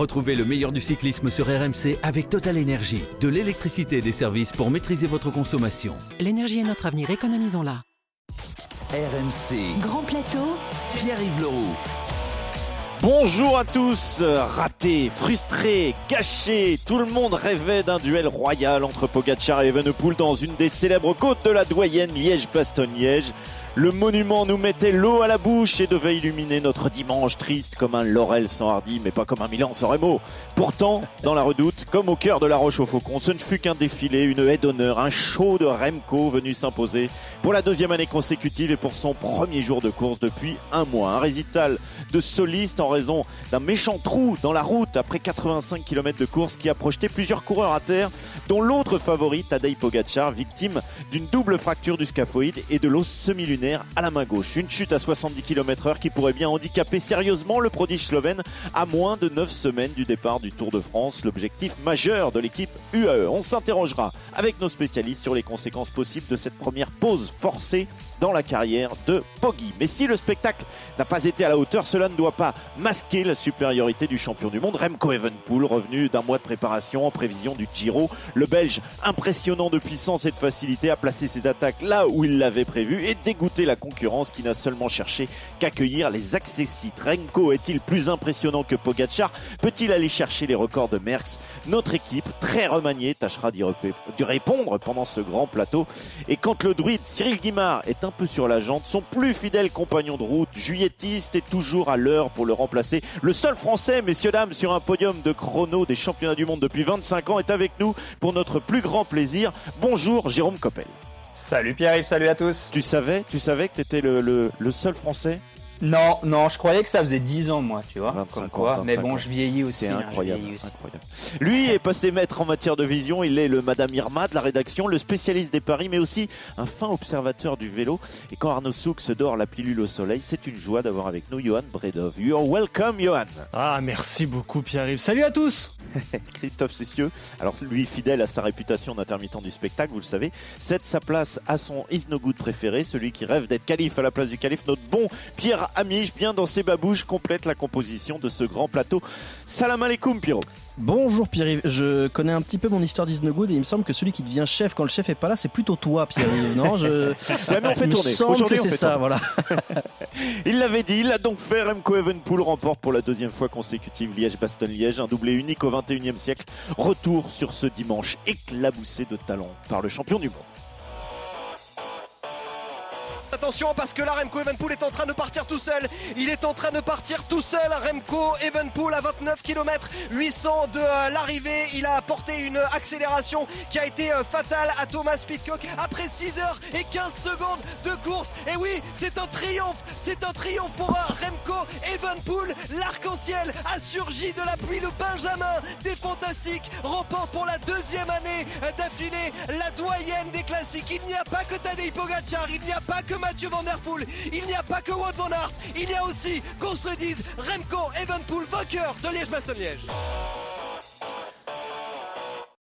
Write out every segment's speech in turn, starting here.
Retrouvez le meilleur du cyclisme sur RMC avec Total Énergie. De l'électricité et des services pour maîtriser votre consommation. L'énergie est notre avenir, économisons-la. RMC. Grand plateau. Pierre-Yves Leroux. Bonjour à tous, raté, frustré, gâché, tout le monde rêvait d'un duel royal entre Pogacar et Evenepoel dans une des célèbres côtes de la doyenne Liège-Bastogne-Liège. Le monument nous mettait l'eau à la bouche et devait illuminer notre dimanche triste comme un laurel sans hardi, mais pas comme un Milan sans Remo. Pourtant, dans la redoute, comme au cœur de la Roche au Faucon, ce ne fut qu'un défilé, une haie d'honneur, un show de Remco venu s'imposer pour la deuxième année consécutive et pour son premier jour de course depuis un mois. Un récital de soliste en raison d'un méchant trou dans la route après 85 km de course qui a projeté plusieurs coureurs à terre, dont l'autre favori, Tadej Pogacar, victime d'une double fracture du scaphoïde et de l'os semi-lunaire à la main gauche. Une chute à 70 km heure qui pourrait bien handicaper sérieusement le prodige slovène à moins de 9 semaines du départ du Tour de France, l'objectif majeur de l'équipe UAE. On s'interrogera avec nos spécialistes sur les conséquences possibles de cette première pause forcée dans la carrière de Poggi. Mais si le spectacle n'a pas été à la hauteur, cela ne doit pas masquer la supériorité du champion du monde. Remco Evenpool, revenu d'un mois de préparation en prévision du Giro. Le Belge, impressionnant de puissance et de facilité, a placé ses attaques là où il l'avait prévu et dégoûté la concurrence qui n'a seulement cherché qu'accueillir les accessites. Remco est-il plus impressionnant que Pogacar? Peut-il aller chercher les records de Merckx? Notre équipe, très remaniée, tâchera d'y répondre pendant ce grand plateau. Et quand le druide Cyril Guimard est un peu sur la jante, son plus fidèle compagnon de route, juillettiste, est toujours à l'heure pour le remplacer. Le seul français, messieurs, dames, sur un podium de chrono des championnats du monde depuis 25 ans est avec nous pour notre plus grand plaisir. Bonjour Jérôme Coppel. Salut Pierre-Yves, salut à tous. Tu savais, tu savais que tu étais le, le, le seul français non, non, je croyais que ça faisait 10 ans, moi, tu vois. 25 comme quoi. ans, Mais 25 bon, ans. je vieillis aussi. C'est hein, incroyable, vieillis aussi. incroyable. Lui est passé maître en matière de vision. Il est le Madame Irma de la rédaction, le spécialiste des paris, mais aussi un fin observateur du vélo. Et quand Arnaud Souk se dort la pilule au soleil, c'est une joie d'avoir avec nous Johan Bredov. You're welcome, Johan. Ah, merci beaucoup Pierre-Yves. Salut à tous Christophe Cessieux, alors lui fidèle à sa réputation d'intermittent du spectacle, vous le savez, cède sa place à son Is No Good préféré, celui qui rêve d'être calife à la place du calife, notre bon Pierre Amiche, bien dans ses babouches, complète la composition de ce grand plateau. Salam alaikum, Pierrot. Bonjour Pierre-Yves, je connais un petit peu mon histoire d'Isnogood et il me semble que celui qui devient chef quand le chef est pas là, c'est plutôt toi Pierre-Yves, non je... Ouais, mais on fait Il tourner. Aujourd'hui, c'est ça, tourner. voilà. Il l'avait dit, il l'a donc fait. Remco Evenpool remporte pour la deuxième fois consécutive Liège-Bastogne-Liège, un doublé unique au 21e siècle. Retour sur ce dimanche éclaboussé de talent par le champion du monde. Attention parce que là Remco Evenpool est en train de partir tout seul. Il est en train de partir tout seul. Remco Evenpool à 29 km 800 de euh, l'arrivée. Il a apporté une accélération qui a été euh, fatale à Thomas Pitcock après 6 heures et 15 secondes de course. Et oui, c'est un triomphe. C'est un triomphe pour euh, Remco Evenpool. L'arc-en-ciel a surgi de la pluie. Le Benjamin des Fantastiques remporte pour la deuxième année d'affilée la doyenne des classiques. Il n'y a pas que Tadej Pogacar, il n'y a pas que Mathieu Van il n'y a pas que Wout Van Aert, il y a aussi, qu'on se le dise, Remco Evenpool, vainqueur de Liège-Bastogne-Liège.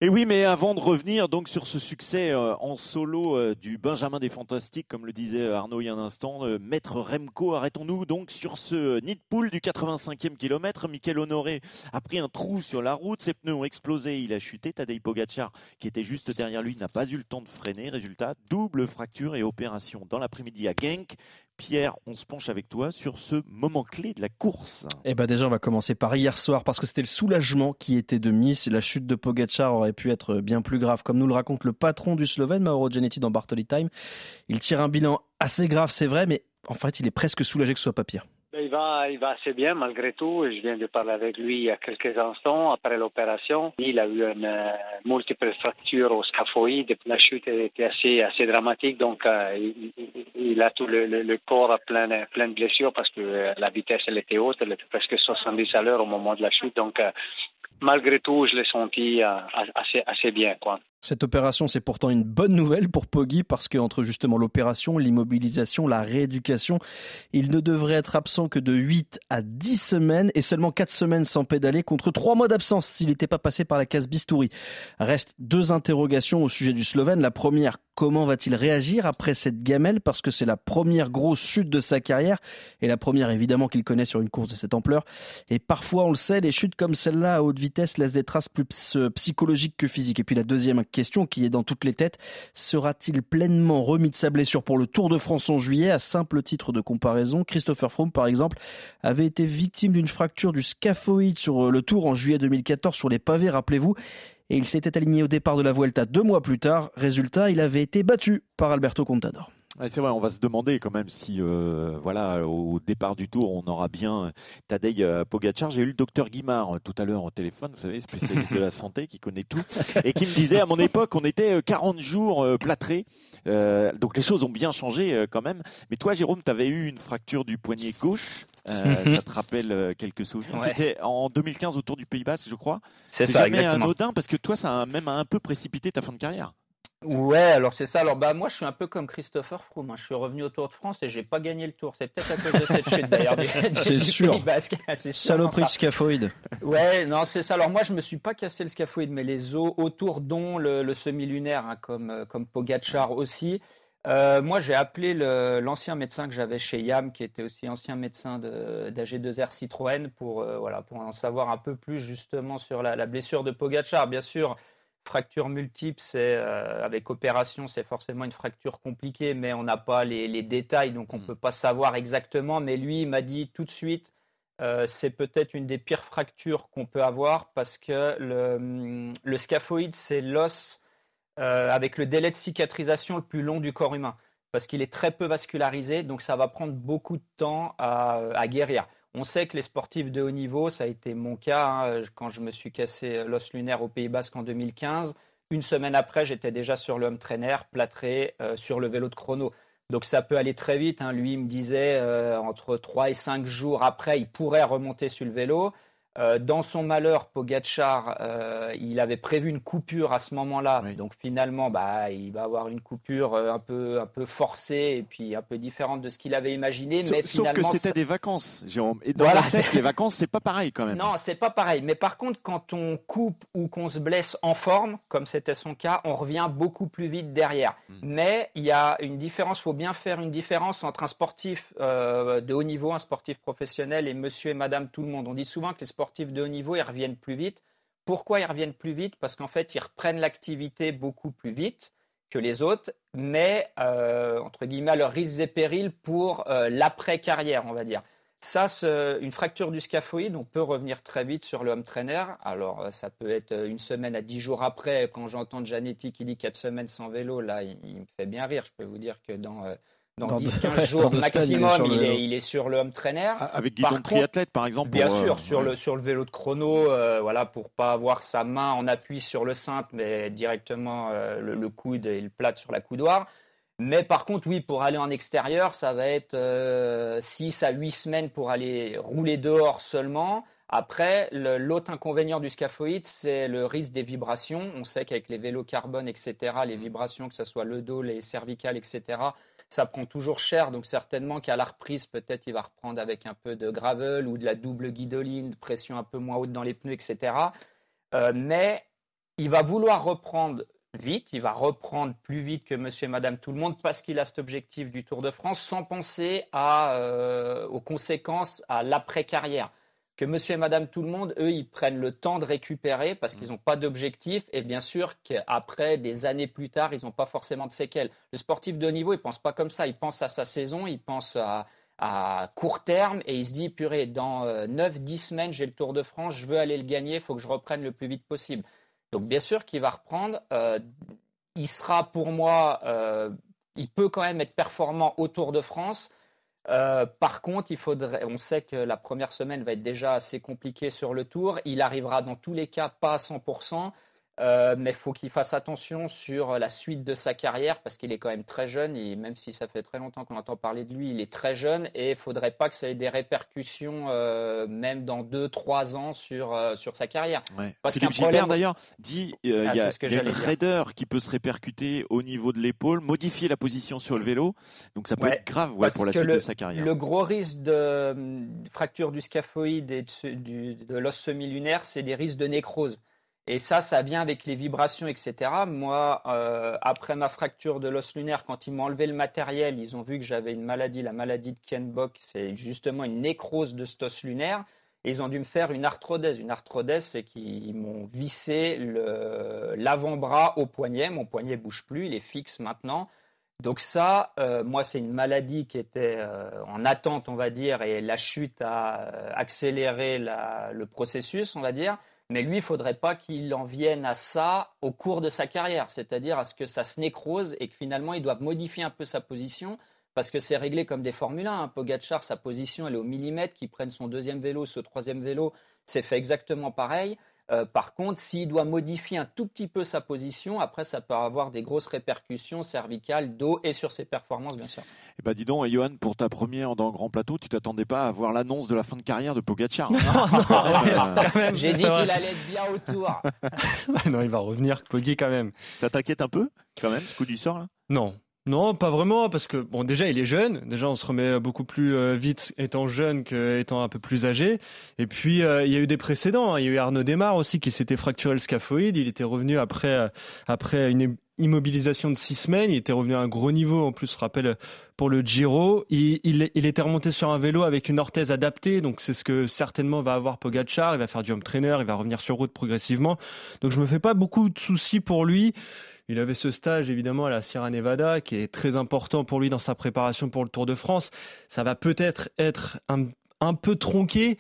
Et oui, mais avant de revenir donc sur ce succès euh, en solo euh, du Benjamin des Fantastiques, comme le disait Arnaud il y a un instant, euh, Maître Remco, arrêtons-nous donc sur ce nid de poule du 85e kilomètre. Michael Honoré a pris un trou sur la route, ses pneus ont explosé, il a chuté. Tadej Pogacar, qui était juste derrière lui, n'a pas eu le temps de freiner. Résultat, double fracture et opération dans l'après-midi à Genk. Pierre, on se penche avec toi sur ce moment clé de la course. Eh ben déjà on va commencer par hier soir parce que c'était le soulagement qui était de mise. La chute de Pogacar aurait pu être bien plus grave, comme nous le raconte le patron du Slovène Mauro Gianetti dans Bartoli Time. Il tire un bilan assez grave, c'est vrai, mais en fait il est presque soulagé que ce soit pas pire. Il va, il va assez bien malgré tout. Je viens de parler avec lui il y a quelques instants après l'opération. Il a eu une euh, multiple fracture au scaphoïde. La chute était assez, assez dramatique, donc euh, il, a tout le, corps plein, plein de blessures parce que euh, la vitesse elle était haute, elle était presque 70 à l'heure au moment de la chute. Donc malgré tout, je l'ai senti assez, assez bien, quoi. Cette opération, c'est pourtant une bonne nouvelle pour Poggi parce qu'entre justement l'opération, l'immobilisation, la rééducation, il ne devrait être absent que de 8 à 10 semaines et seulement 4 semaines sans pédaler contre 3 mois d'absence s'il n'était pas passé par la case bistouri. Reste deux interrogations au sujet du Slovène. La première, comment va-t-il réagir après cette gamelle? Parce que c'est la première grosse chute de sa carrière et la première évidemment qu'il connaît sur une course de cette ampleur. Et parfois, on le sait, les chutes comme celle-là à haute vitesse laissent des traces plus psychologiques que physiques. Et puis la deuxième question qui est dans toutes les têtes. Sera-t-il pleinement remis de sa blessure pour le Tour de France en juillet? À simple titre de comparaison, Christopher Froome, par exemple, avait été victime d'une fracture du scaphoïde sur euh, le Tour en juillet 2014 sur les pavés, rappelez-vous. Et il s'était aligné au départ de la Vuelta deux mois plus tard. Résultat, il avait été battu par Alberto Contador c'est vrai, on va se demander quand même si, euh, voilà, au départ du tour, on aura bien Tadej euh, Pogacar. J'ai eu le docteur Guimard euh, tout à l'heure au téléphone, vous savez, spécialiste de la santé, qui connaît tout, et qui me disait à mon époque, on était 40 jours plâtrés. donc les choses ont bien changé quand même. Mais toi, Jérôme, tu avais eu une fracture du poignet gauche. ça te rappelle quelques souvenirs? C'était en 2015 autour du Pays Basque, je crois. C'est ça, jamais anodin parce que toi, ça a même un peu précipité ta fin de carrière. Ouais, alors c'est ça. Alors bah moi je suis un peu comme Christopher Froome. Hein. Je suis revenu au Tour de France et j'ai pas gagné le Tour. C'est peut-être à cause de cette chute d'ailleurs du, du, sûr. Saloperie de scaphoïde. Ouais, non c'est ça. Alors moi je me suis pas cassé le scaphoïde, mais les os autour, dont le, semi-lunaire, hein, comme euh, comme Pogachar aussi. Euh, moi, j'ai appelé l'ancien médecin que j'avais chez Yam, qui était aussi ancien médecin d'AG2R Citroën, pour euh, voilà pour en savoir un peu plus justement sur la, la blessure de Pogachar. Bien sûr, Fracture multiple, c'est euh, avec opération, c'est forcément une fracture compliquée, mais on n'a pas les, détails, donc on ne mm. peut pas savoir exactement. Mais lui, il m'a dit tout de suite, euh, c'est peut-être une des pires fractures qu'on peut avoir parce que le, le scaphoïde, c'est l'os euh, avec le délai de cicatrisation le plus long du corps humain, parce qu'il est très peu vascularisé, donc ça va prendre beaucoup de temps à guérir. On sait que les sportifs de haut niveau, ça a été mon cas hein, quand je me suis cassé l'os lunaire au Pays Basque en 2015. Une semaine après, j'étais déjà sur le home trainer, plâtré euh, sur le vélo de chrono. Donc ça peut aller très vite. Hein. Lui, me disait euh, entre 3 et 5 jours après, il pourrait remonter sur le vélo. Euh, dans son malheur, Pogachar, euh, il avait prévu une coupure à ce moment-là. Donc finalement, bah, il va avoir une coupure euh, un peu, un peu forcée et puis un peu différente de ce qu'il avait imaginé. Sauf, mais sauf que c'était des vacances, Jérôme. Et dans la tête, les vacances, c'est pas pareil quand même. Non, c'est pas pareil. Mais par contre, quand on coupe ou qu'on se blesse en forme, comme c'était son cas, on revient beaucoup plus vite derrière. Hmm. Mais il y a une différence. Il faut bien faire une différence entre un sportif de haut niveau, un sportif professionnel et Monsieur et Madame tout le monde. On dit souvent que les sportifs de haut niveau, ils reviennent plus vite. Pourquoi ils reviennent plus vite? Parce qu'en fait, ils reprennent l'activité beaucoup plus vite que les autres, mais euh, entre guillemets, leurs risques et périls pour euh, l'après-carrière, on va dire. Ça, une fracture du scaphoïde, on peut revenir très vite sur le home trainer. Alors, euh, ça peut être une semaine à dix jours après. Quand j'entends Janetti qui dit quatre semaines sans vélo, là, il, me fait bien rire. Je peux vous dire que dans dans, 10-15 jours maximum, il est, il, est, sur le home trainer. Ah, avec guidon triathlète, par exemple. Bien sûr, euh, sur, le, sur le vélo de chrono, euh, voilà, pour pas avoir sa main en appui sur le cintre, mais directement euh, le, coude et le plate sur la coudoir. Mais par contre, oui, pour aller en extérieur, ça va être 6 à 8 semaines pour aller rouler dehors seulement. Après, l'autre inconvénient du scaphoïde, c'est le risque des vibrations. On sait qu'avec les vélos carbone, etc., les vibrations, que ce soit le dos, les cervicales, etc., ça prend toujours cher, donc certainement qu'à la reprise, peut-être il va reprendre avec un peu de gravel ou de la double guidoline, pression un peu moins haute dans les pneus, etc. Euh, mais il va vouloir reprendre vite, il va reprendre plus vite que monsieur et madame tout le monde parce qu'il a cet objectif du Tour de France sans penser euh, aux conséquences à l'après-carrière que monsieur et madame tout le monde, eux, ils prennent le temps de récupérer parce qu'ils n'ont pas d'objectif et bien sûr qu'après, des années plus tard, ils n'ont pas forcément de séquelles. Le sportif de haut niveau, il pense pas comme ça, il pense à sa saison, il pense à, court terme et il se dit, purée, dans 9-10 euh, semaines, j'ai le Tour de France, je veux aller le gagner, il faut que je reprenne le plus vite possible. Donc bien sûr qu'il va reprendre, euh, il sera pour moi, euh, il peut quand même être performant au Tour de France, euh, par contre, il faudrait, on sait que la première semaine va être déjà assez compliquée sur le tour. Il arrivera dans tous les cas pas à 100%. Euh, mais il faut qu'il fasse attention sur la suite de sa carrière parce qu'il est quand même très jeune et même si ça fait très longtemps qu'on entend parler de lui, il est très jeune et il ne faudrait pas que ça ait des répercussions euh, même dans 2-3 ans sur, euh, sur sa carrière. Parce Philippe Gilbert d'ailleurs dit il y a, ah, une raideur qui peut se répercuter au niveau de l'épaule, modifier la position sur le vélo, donc ça peut être grave pour la suite de sa carrière. Le gros risque de, fracture du scaphoïde et de, de l'os semi-lunaire, c'est des risques de nécrose. Et ça, ça vient avec les vibrations, etc. Moi, euh, après ma fracture de l'os lunaire, quand ils m'ont enlevé le matériel, ils ont vu que j'avais une maladie, la maladie de Kienbock, c'est justement une nécrose de cet os lunaire. Ils ont dû me faire une arthrodèse. Une arthrodèse, c'est qu'ils m'ont vissé l'avant-bras au poignet. Mon poignet bouge plus, il est fixe maintenant. Donc ça, euh, moi, c'est une maladie qui était euh, en attente, on va dire, et la chute a accéléré le processus, on va dire. Mais lui, il faudrait pas qu'il en vienne à ça au cours de sa carrière, c'est-à-dire à ce que ça se nécrose et que finalement il doit modifier un peu sa position parce que c'est réglé comme des Formule 1. Hein. Pogacar, sa position, elle est au millimètre, qu'il prenne son deuxième vélo, ce troisième vélo, c'est fait exactement pareil. Euh, par contre, s'il doit modifier un tout petit peu sa position, après, ça peut avoir des grosses répercussions cervicales, dos et sur ses performances, bien sûr. Eh ben, dis donc, Johan, pour ta première dans le Grand Plateau, tu t'attendais pas à voir l'annonce de la fin de carrière de Pogacar. Euh, J'ai dit qu'il allait être bien autour. non, il va revenir, Poggi, quand même. Ça t'inquiète un peu, quand même, ce coup du sort, là? Non, non, pas vraiment, parce que bon, déjà il est jeune. Déjà, on se remet beaucoup plus euh, vite étant jeune qu'étant un peu plus âgé. Et puis euh, il y a eu des précédents. Hein. Il y a eu Arnaud Desmar aussi qui s'était fracturé le scaphoïde. Il était revenu après euh, après une immobilisation de six semaines. Il était revenu à un gros niveau. En plus, je rappelle pour le Giro, il, il, était remonté sur un vélo avec une orthèse adaptée. Donc c'est ce que certainement va avoir Pogacar. Il va faire du home trainer. Il va revenir sur route progressivement. Donc je me fais pas beaucoup de soucis pour lui. Il avait ce stage évidemment à la Sierra Nevada qui est très important pour lui dans sa préparation pour le Tour de France. Ça va peut-être être un, peu tronqué,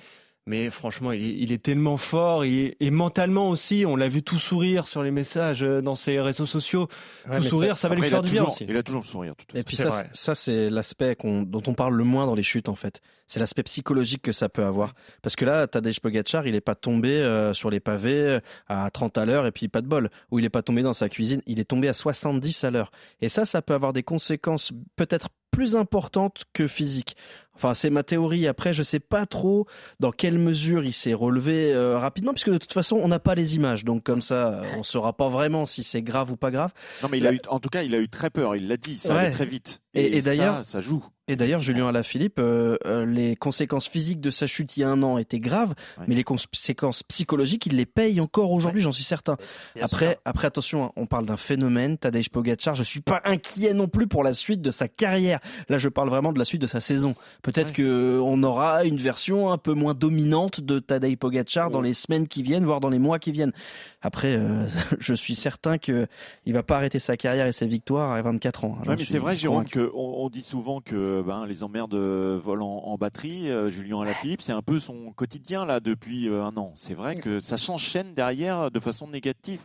mais franchement, il est, tellement fort et, mentalement aussi, on l'a vu tout sourire sur les messages euh, dans ses réseaux sociaux. tout sourire, ça, va lui faire du bien aussi. Il a toujours le sourire. et puis ça, ça c'est l'aspect dont on parle le moins dans les chutes en fait. C'est l'aspect psychologique que ça peut avoir. Parce que là, Tadej Pogacar, il n'est pas tombé euh, sur les pavés euh, à 30 à l'heure et puis pas de bol. Ou il n'est pas tombé dans sa cuisine, il est tombé à 70 à l'heure. Et ça, ça peut avoir des conséquences peut-être plus importantes que physiques. Enfin, c'est ma théorie. Après, je sais pas trop dans quelle mesure il s'est relevé euh, rapidement, puisque de toute façon, on n'a pas les images. Donc, comme ça, on saura pas vraiment si c'est grave ou pas grave. Non, mais il a eu, en tout cas, il a eu très peur. Il l'a dit. Ça allait très vite. Et, d'ailleurs, ça, joue. Et d'ailleurs, Julien Alaphilippe, euh, euh, les conséquences physiques de sa chute il y a un an étaient graves, mais les conséquences psychologiques, il les paye encore aujourd'hui, j'en suis certain. Après, après, attention, hein, on parle d'un phénomène, Tadej Pogacar. Je suis pas inquiet non plus pour la suite de sa carrière. Là, je parle vraiment de la suite de sa saison. Peut-être que on aura une version un peu moins dominante de Tadej Pogacar dans les semaines qui viennent, voire dans les mois qui viennent. Après, euh, je suis certain que il va pas arrêter sa carrière et ses victoires à 24 ans. Hein, oui, mais c'est vrai, Jérôme, qu'on on dit souvent que ben, les emmerdes volent en, batterie. Euh, Julien Alaphilippe, c'est un peu son quotidien là depuis euh, un an. C'est vrai que ça s'enchaîne derrière de façon négative.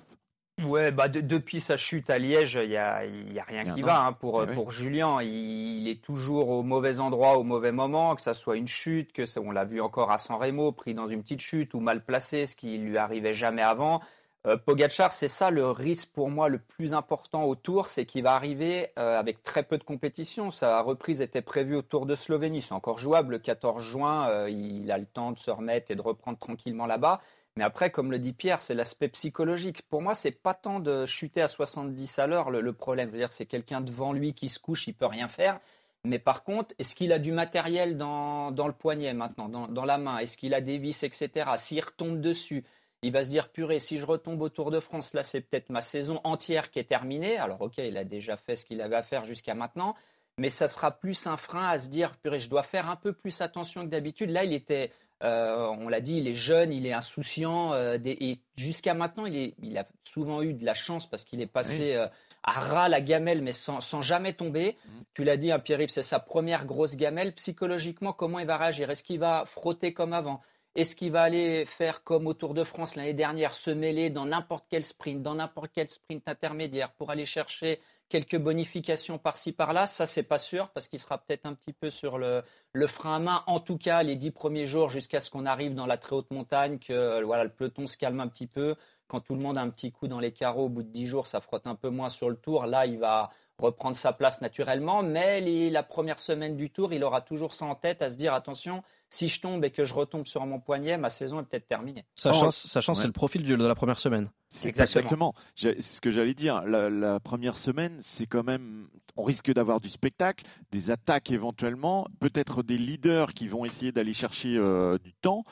Ouais, bah depuis sa chute à Liège, il y a, y a rien qui va hein, pour eh pour Julien. Il, est toujours au mauvais endroit au mauvais moment, que ça soit une chute, que ça, on l'a vu encore à San Remo, pris dans une petite chute ou mal placé, ce qui lui arrivait jamais avant. Euh, Pogachar, c'est ça le risque pour moi le plus important au Tour, c'est qu'il va arriver euh, avec très peu de compétition. Sa reprise était prévue au Tour de Slovénie, c'est encore jouable. Le 14 juin, euh, il a le temps de se remettre et de reprendre tranquillement là-bas. Mais après, comme le dit Pierre, c'est l'aspect psychologique. Pour moi, c'est pas tant de chuter à 70 à l'heure le, problème. c'est quelqu'un devant lui qui se couche, il peut rien faire. Mais par contre, est-ce qu'il a du matériel dans, le poignet maintenant, dans, dans la main? Est-ce qu'il a des vis, etc. S'il retombe dessus, il va se dire purée, si je retombe au Tour de France, là c'est peut-être ma saison entière qui est terminée. Alors ok, il a déjà fait ce qu'il avait à faire jusqu'à maintenant, mais ça sera plus un frein à se dire purée, je dois faire un peu plus attention que d'habitude. Là, il était, euh, on l'a dit, il est jeune, il est insouciant, euh, et jusqu'à maintenant, il, a souvent eu de la chance parce qu'il est passé euh, à ras la gamelle, mais sans, jamais tomber. Mmh. Tu l'as dit, hein, Pierre-Yves, c'est sa première grosse gamelle. Psychologiquement, comment il va réagir? Est-ce qu'il va frotter comme avant? Est-ce qu'il va aller faire comme au Tour de France l'année dernière, se mêler dans n'importe quel sprint, dans n'importe quel sprint intermédiaire pour aller chercher quelques bonifications par-ci par-là. Ça, c'est pas sûr parce qu'il sera peut-être un petit peu sur le, le, frein à main. En tout cas, les dix premiers jours jusqu'à ce qu'on arrive dans la très haute montagne, que voilà, le peloton se calme un petit peu. Quand tout le monde a un petit coup dans les carreaux, au bout de dix jours, ça frotte un peu moins sur le tour. Là, il va reprendre sa place naturellement. Mais la première semaine du tour, il aura toujours ça en tête à se dire attention, si je tombe et que je retombe sur mon poignet, ma saison est peut-être terminée. Sachant, sachant c'est le profil de la première semaine. Exactement. C'est ce que j'allais dire. La, première semaine, c'est quand même. On risque d'avoir du spectacle, des attaques éventuellement, peut-être des leaders qui vont essayer d'aller chercher euh, du temps.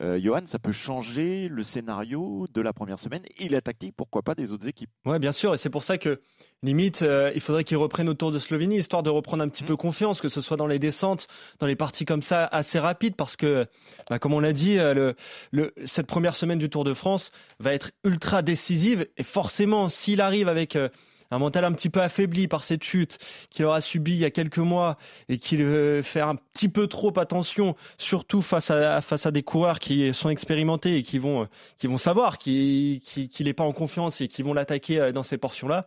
Euh, Johan, ça peut changer le scénario de la première semaine et la tactique, pourquoi pas, des autres équipes. Ouais, bien sûr, et c'est pour ça que limite, euh, il faudrait qu'ils reprennent autour de Slovénie, histoire de reprendre un petit mmh. peu confiance, que ce soit dans les descentes, dans les parties comme ça assez rapides, parce que, bah, comme on l'a dit, euh, le, cette première semaine du Tour de France va être ultra décisive, et forcément, s'il arrive avec un mental un petit peu affaibli par cette chute qu'il aura subie il y a quelques mois et qu'il veut faire un petit peu trop attention, surtout face à, face à des coureurs qui sont expérimentés et qui vont, qui vont savoir qu'il n'est pas en confiance et qui vont l'attaquer euh, dans ces portions-là,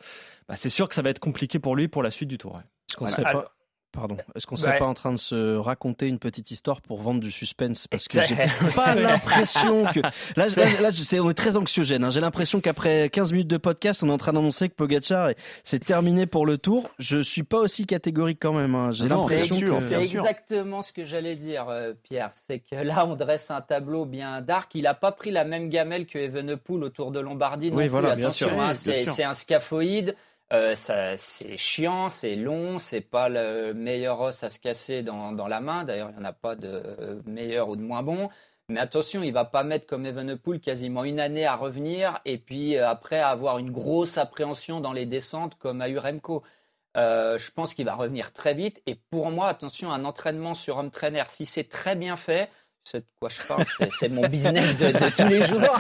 bah c'est sûr que ça va être compliqué pour lui pour la suite du tour. Pardon. Est-ce qu'on serait pas en train de se raconter une petite histoire pour vendre du suspense Parce que j'ai pas l'impression que. Là, là, c'est très anxiogène. Hein. J'ai l'impression qu'après 15 minutes de podcast, on est en train d'annoncer que Pogacar c'est terminé pour le tour. Je suis pas aussi catégorique quand même. Hein. J'ai l'impression que. C'est exactement ce que j'allais dire, euh, Pierre. C'est que là, on dresse un tableau bien dark. Il a pas pris la même gamelle que Evenepoel autour de Lombardie. Oui, voilà, bien sûr. Hein, c'est un scaphoïde. Euh, c'est chiant, c'est long, c'est pas le meilleur os à se casser dans, la main. D'ailleurs, il n'y en a pas de meilleur ou de moins bon. Mais attention, il va pas mettre comme Evenepoel quasiment une année à revenir et puis euh, après avoir une grosse appréhension dans les descentes comme à Uremco. Euh, je pense qu'il va revenir très vite. Et pour moi, attention, un entraînement sur home trainer, si c'est très bien fait, c'est de quoi je parle, c'est mon business de, tous les jours.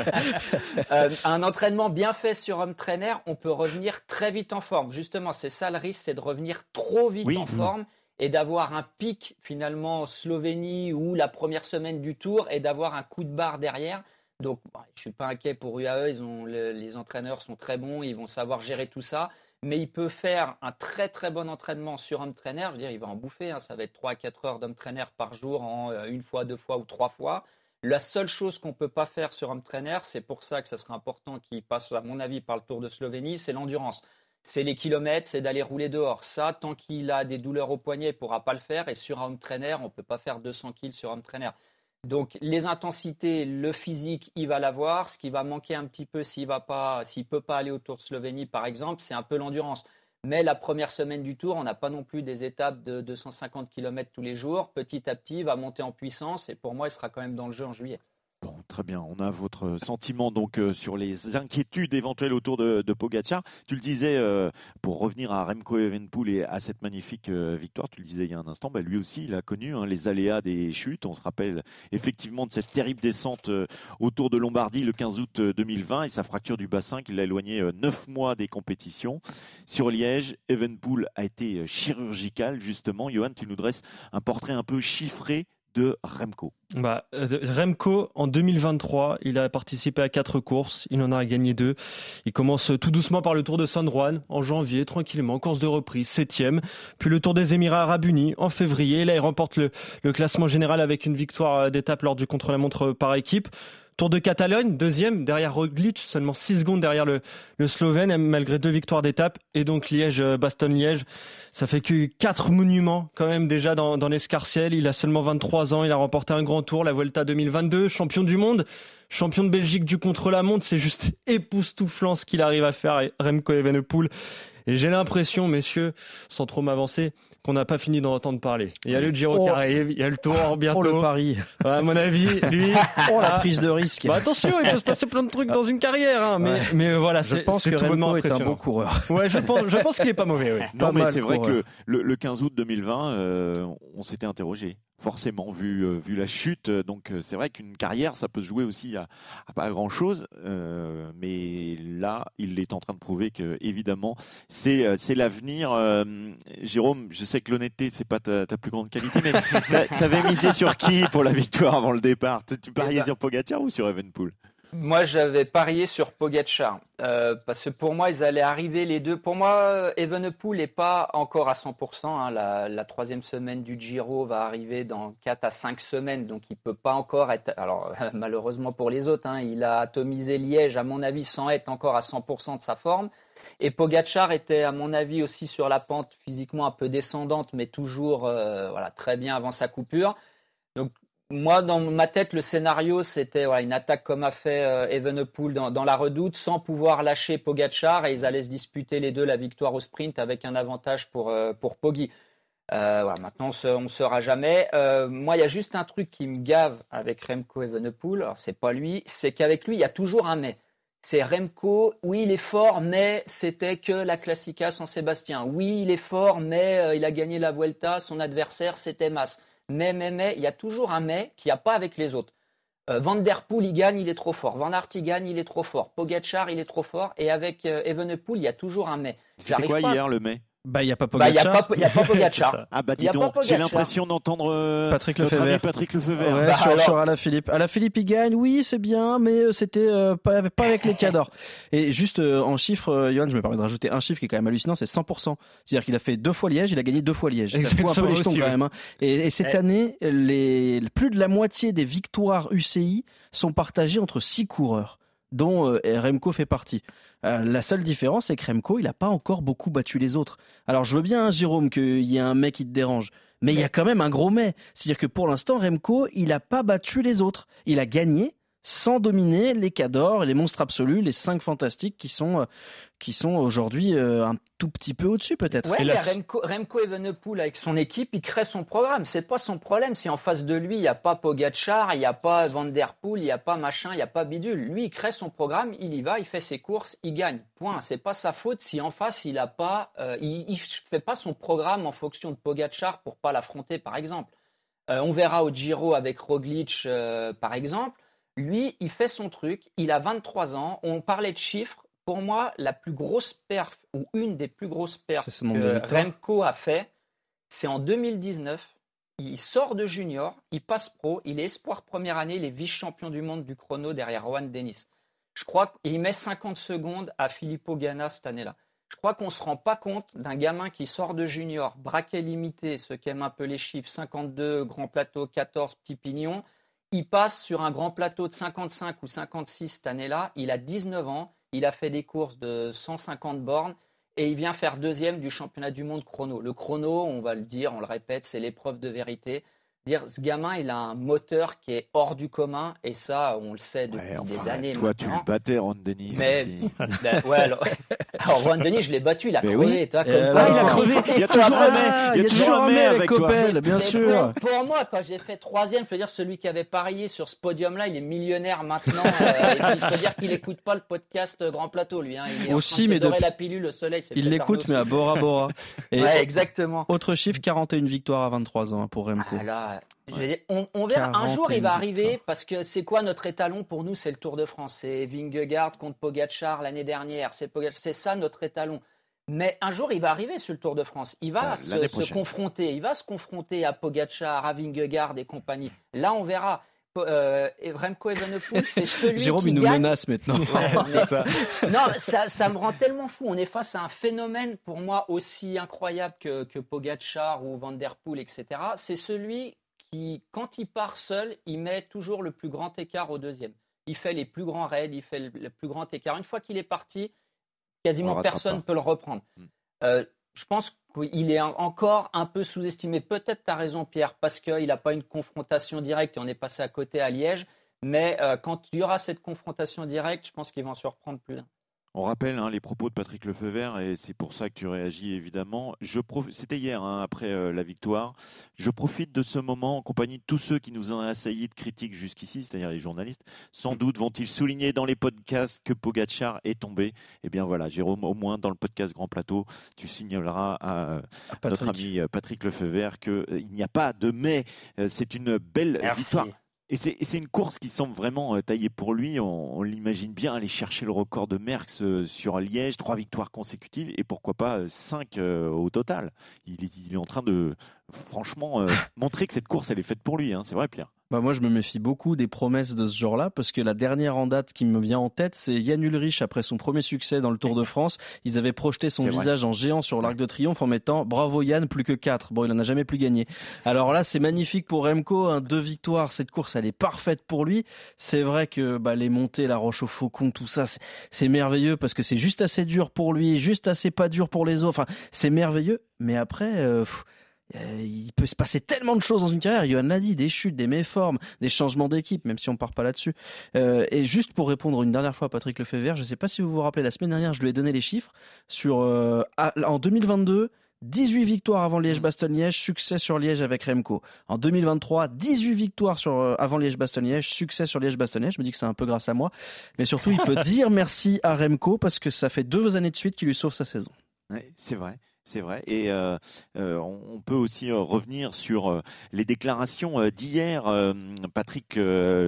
Euh, un entraînement bien fait sur home trainer, on peut revenir très vite en forme. Justement, c'est ça le risque, c'est de revenir trop vite en forme et d'avoir un pic finalement Slovénie ou la première semaine du tour et d'avoir un coup de barre derrière. Donc, je suis pas inquiet pour UAE, ils ont, les entraîneurs sont très bons, ils vont savoir gérer tout ça mais il peut faire un très très bon entraînement sur home trainer. Je veux dire, il va en bouffer. Hein. Ça va être 3 à 4 heures d'home trainer par jour en euh, une fois, deux fois ou trois fois. La seule chose qu'on ne peut pas faire sur home trainer, c'est pour ça que ça serait important qu'il passe, à mon avis, par le Tour de Slovénie, c'est l'endurance. C'est les kilomètres, c'est d'aller rouler dehors. Ça, tant qu'il a des douleurs au poignet, il ne pourra pas le faire. Et sur un home trainer, on ne peut pas faire 200 kills sur home trainer. Donc les intensités, le physique, il va l'avoir. Ce qui va manquer un petit peu s'il va pas, s'il peut pas aller au Tour de Slovénie par exemple, c'est un peu l'endurance. Mais la première semaine du Tour, on n'a pas non plus des étapes de 250 km tous les jours. Petit à petit, il va monter en puissance et pour moi, il sera quand même dans le jeu en juillet très bien. On a votre sentiment donc euh, sur les inquiétudes éventuelles autour de, Pogacar. Tu le disais euh, pour revenir à Remco Evenpool et à cette magnifique euh, victoire. Tu le disais il y a un instant. Bah, lui aussi, il a connu hein, les aléas des chutes. On se rappelle effectivement de cette terrible descente autour de Lombardie le 15 août 2020 et sa fracture du bassin qui l'a éloigné neuf mois des compétitions. Sur Liège, Evenpool a été chirurgical justement. Johan, tu nous dresses un portrait un peu chiffré de Remco bah, euh, Remco, en 2023, il a participé à quatre courses, il en a gagné deux. Il commence tout doucement par le Tour de San Juan en janvier, tranquillement, course de reprise, septième. Puis le Tour des Émirats Arabes Unis en février. Là, il remporte le, le classement général avec une victoire d'étape lors du contre-la-montre par équipe. Tour de Catalogne, deuxième, derrière Roglic, seulement 6 secondes derrière le, le Slovène, malgré deux victoires d'étape. Et donc Liège, euh, Bastogne-Liège, ça fait que quatre monuments quand même déjà dans, dans l'escarciel. Il a seulement 23 ans, il a remporté un grand tour, la Vuelta 2022, champion du monde, champion de Belgique du contre-la-montre. C'est juste époustouflant ce qu'il arrive à faire, Remco Evenepoel. Et j'ai l'impression, messieurs, sans trop m'avancer, qu'on n'a pas fini d'en entendre parler. Il y a le Giro qui oh. arrive, il y a le Tour ah, bientôt. Oh, le Paris. à mon avis, lui, oh, la prise de risque. Bah, attention, il peut se passer plein de trucs dans une carrière, hein, mais, mais voilà, je pense que Remco est un bon coureur. Ouais, je pense, je pense qu'il est pas mauvais. Oui. Non, mais c'est vrai que le, le, 15 août 2020, euh, on s'était interrogé forcément vu euh, vu la chute. Donc euh, c'est vrai qu'une carrière, ça peut se jouer aussi à, pas grand chose, euh, mais là, il est en train de prouver que évidemment c'est c'est l'avenir. Jérôme, je sais que l'honnêteté c'est pas ta, plus grande qualité, mais t'avais misé sur qui pour la victoire avant le départ? Tu pariais eh ben sur Pogacar ou sur Evenpool? Moi, j'avais parié sur Pogacar euh, parce que pour moi, ils allaient arriver les deux. Pour moi, Evenepoel n'est pas encore à 100%. Hein. La, troisième semaine du Giro va arriver dans 4 à 5 semaines, donc il peut pas encore être. Alors, malheureusement pour les autres, hein, il a atomisé Liège, à mon avis, sans être encore à 100% de sa forme. Et Pogachar était, à mon avis, aussi sur la pente physiquement un peu descendante, mais toujours euh, voilà, très bien avant sa coupure. Moi, dans ma tête, le scénario, c'était voilà, une attaque comme a fait euh, Evenepoel dans, dans, la redoute, sans pouvoir lâcher Pogachar, et ils allaient se disputer les deux la victoire au sprint avec un avantage pour, euh, pour Poggi. Euh, voilà, maintenant, on ne saura jamais. Euh, moi, il y a juste un truc qui me gave avec Remco Evenepoel. Alors, c'est pas lui, c'est qu'avec lui, il y a toujours un mais c'est Remco. Oui, il est fort, mais c'était que la Classica San Sébastien. Oui, il est fort, mais euh, il a gagné la Vuelta. Son adversaire, c'était Mas. Mais, mais, mais, il y a toujours un mais qui n'y a pas avec les autres. Euh, Van Der Poel, il gagne, il est trop fort. Van Aert, il gagne, il est trop fort. Pogachar, il est trop fort. Et avec euh, Evenepoel, il y a toujours un mais. C'était quoi hier le mais? Bah, il n'y a pas Pogacar. Bah, il n'y a, pas Pogacar. ah, bah, dis donc, j'ai l'impression d'entendre euh, Patrick Lefebvre. Patrick Lefebvre. Ouais, bah, sur, alors... sur Alaphilippe. Alaphilippe, il gagne, oui, c'est bien, mais euh, c'était euh, pas, pas avec les cadors. Et juste euh, en chiffres, euh, Johan, je me permets de rajouter un chiffre qui est quand même hallucinant, c'est 100%. C'est-à-dire qu'il a fait deux fois Liège, il a gagné deux fois Liège. Il un peu les jetons quand même. Hein. Et, et, cette eh. année, les, plus de la moitié des victoires UCI sont partagées entre six coureurs dont euh, Remco fait partie. Euh, la seule différence, c'est que Remco, il n'a pas encore beaucoup battu les autres. Alors je veux bien, hein, Jérôme, qu'il y ait un mec qui te dérange. Mais il y a quand même un gros mais. C'est-à-dire que pour l'instant, Remco, il n'a pas battu les autres. Il a gagné, sans dominer les Cadors et les monstres absolus, les cinq fantastiques qui sont, euh, qui sont aujourd'hui euh, un tout petit peu au-dessus peut-être. Ouais, Remco, Remco Evenepoel avec son équipe, il crée son programme. C'est pas son problème si en face de lui il n'y a pas Pogacar, il n'y a pas Van Der Poel, il n'y a pas machin, il n'y a pas bidule. Lui, il crée son programme, il y va, il fait ses courses, il gagne. Point. C'est pas sa faute si en face il a pas, euh, il, fait pas son programme en fonction de Pogacar pour pas l'affronter par exemple. on verra au Giro avec Roglic par exemple. Lui, il fait son truc, il a 23 ans, on parlait de chiffres. Pour moi, la plus grosse perf, ou une des plus grosses perfs que Remco a fait, c'est en 2019. Il sort de junior, il passe pro, il est espoir première année, il est vice-champion du monde du chrono derrière Juan Dennis. Je crois qu'il met 50 secondes à Filippo Ganna cette année-là. Je crois qu'on ne se rend pas compte d'un gamin qui sort de junior, braquet limité, ceux qui aiment un peu les chiffres, 52 grand plateau, 14 petits pignons, il passe sur un grand plateau de 55 ou 56 cette année-là. Il a 19 ans. Il a fait des courses de 150 bornes et il vient faire deuxième du championnat du monde chrono. Le chrono, on va le dire, on le répète, c'est l'épreuve de vérité dire ce gamin il a un moteur qui est hors du commun et ça on le sait depuis des années toi tu le battais Ron Denis mais ben, ouais alors, alors Ron Denis je l'ai battu il a crevé oui. toi, comme euh, ah, il a crevé. il y a toujours un mec il y a toujours un mec avec toi. bien sûr. pour, moi quand j'ai fait troisième je dire celui qui avait parié sur ce podium là il est millionnaire maintenant euh, et puis, je peux dire qu'il écoute pas le podcast Grand Plateau lui hein. il est aussi mais de la pilule le soleil il l'écoute mais à Bora Bora. Ouais exactement. autre chiffre 41 victoires à 23 ans hein, pour Remco. Ah, on, verra. Un jour, il va arriver parce que c'est quoi notre étalon pour nous? C'est le Tour de France. C'est Vingegaard contre Pogacar l'année dernière. C'est C'est ça notre étalon. Mais un jour, il va arriver sur le Tour de France. Il va se, confronter. Il va se confronter à Pogacar, à Vingegaard et compagnie. Là, on verra. Euh, Remco Evenepoel, c'est celui Jérôme, qui il nous menace maintenant. ça. Non, ça, ça, me rend tellement fou. On est face à un phénomène pour moi aussi incroyable que, que Pogacar ou Van Der Poel, etc. C'est celui quand il part seul, il met toujours le plus grand écart au deuxième. Il fait les plus grands raids, il fait le, plus grand écart. Une fois qu'il est parti, quasiment personne ne peut le reprendre. Hmm. Euh, je pense qu'il est encore un peu sous-estimé. Peut-être tu as raison, Pierre, parce qu'il n'a pas une confrontation directe et on est passé à côté à Liège. Mais euh, quand il y aura cette confrontation directe, je pense qu'il va en surprendre plus d'un. On rappelle hein, les propos de Patrick Lefebvre et c'est pour ça que tu réagis évidemment. Je C'était hier, hein, après euh, la victoire. Je profite de ce moment en compagnie de tous ceux qui nous ont assaillis de critiques jusqu'ici, c'est-à-dire les journalistes. Sans doute vont-ils souligner dans les podcasts que Pogachar est tombé. Eh bien voilà, Jérôme, au moins dans le podcast Grand Plateau, tu signaleras à, notre ami euh, Patrick Lefebvre qu'il euh, n'y a pas de mais. C'est une belle victoire. Et c'est une course qui semble vraiment euh, taillée pour lui. On, l'imagine bien aller chercher le record de Merckx euh, sur Liège, trois victoires consécutives et pourquoi pas euh, cinq au total. Il, est en train de, franchement, montrer que cette course, elle est faite pour lui. Hein. C'est vrai, Pierre. Bah moi, je me méfie beaucoup des promesses de ce genre-là, parce que la dernière en date qui me vient en tête, c'est Yann Ulrich, après son premier succès dans le Tour de France. Ils avaient projeté son visage en géant sur l'Arc de Triomphe en mettant Bravo Yann, plus que 4. Bon, il en a jamais plus gagné. Alors là, c'est magnifique pour Remco, hein, deux victoires. Cette course, elle est parfaite pour lui. C'est vrai que bah, les montées, la roche au faucon, tout ça, c'est merveilleux parce que c'est juste assez dur pour lui, juste assez pas dur pour les autres. Enfin, c'est merveilleux. Mais après, euh, euh, il peut se passer tellement de choses dans une carrière. Johan l'a dit, des chutes, des méformes, des changements d'équipe, même si on part pas là-dessus. Euh, et juste pour répondre une dernière fois à Patrick Lefebvre, je ne sais pas si vous vous rappelez, la semaine dernière, je lui ai donné les chiffres. Sur, euh, en 2022, 18 victoires avant Liège-Bastogne-Liège, succès sur Liège avec Remco. En 2023, 18 victoires sur, avant Liège-Bastogne-Liège, succès sur Liège-Bastogne-Liège. Je me dis que c'est un peu grâce à moi. Mais surtout, il peut dire merci à Remco parce que ça fait deux années de suite qu'il lui sauve sa saison. Oui, c'est vrai. C'est vrai. Et euh, euh, on peut aussi euh, revenir sur les déclarations d'hier. Patrick,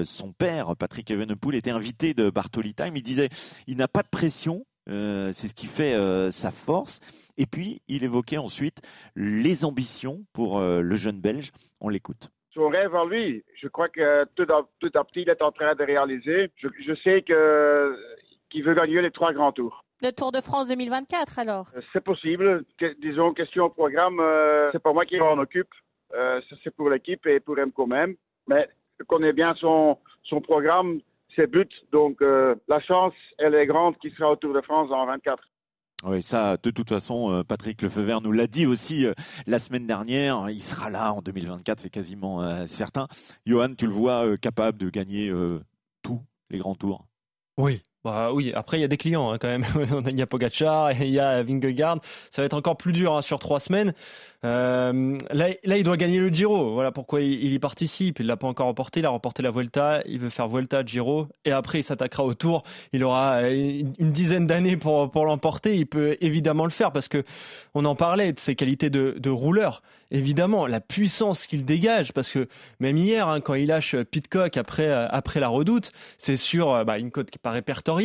son père, Patrick Evenepoel, était invité de Bartoli Time. Il disait il n'a pas de pression. c'est ce qui fait sa force. Et puis, il évoquait ensuite les ambitions pour le jeune Belge. On l'écoute. Son rêve en lui, je crois que tout à, petit, il est en train de réaliser. Je, je sais qu'il veut gagner les trois grands tours. Le Tour de France 2024 alors euh, C'est possible. disons, question au programme, euh, c'est pas moi qui m'en occupe. Euh, c'est pour l'équipe et pour quand même. Mais je connais bien son, son programme, ses buts. Donc la chance, elle est grande qu'il sera au Tour de France en 24. Oui, ça, de toute façon, Patrick Lefeuvert nous l'a dit aussi la semaine dernière. Il sera là en 2024, c'est quasiment certain. Johan, tu le vois capable de gagner tous les grands tours Oui, bah oui, après il y a des clients hein, quand même. il y a Pogacar, il y a Vingegaard. Ça va être encore plus dur hein, sur trois semaines. Euh, là, il doit gagner le Giro. Voilà pourquoi il, y participe. Il l'a pas encore remporté. Il a remporté la Vuelta. Il veut faire Vuelta, Giro, et après il s'attaquera au Tour. Il aura euh, une dizaine d'années pour pour l'emporter. Il peut évidemment le faire parce que on en parlait de ses qualités de, de rouleur. Évidemment, la puissance qu'il dégage, parce que même hier, hein, quand il lâche Pitcock après euh, après la Redoute, c'est sur bah, une côte qui pas répertoriée,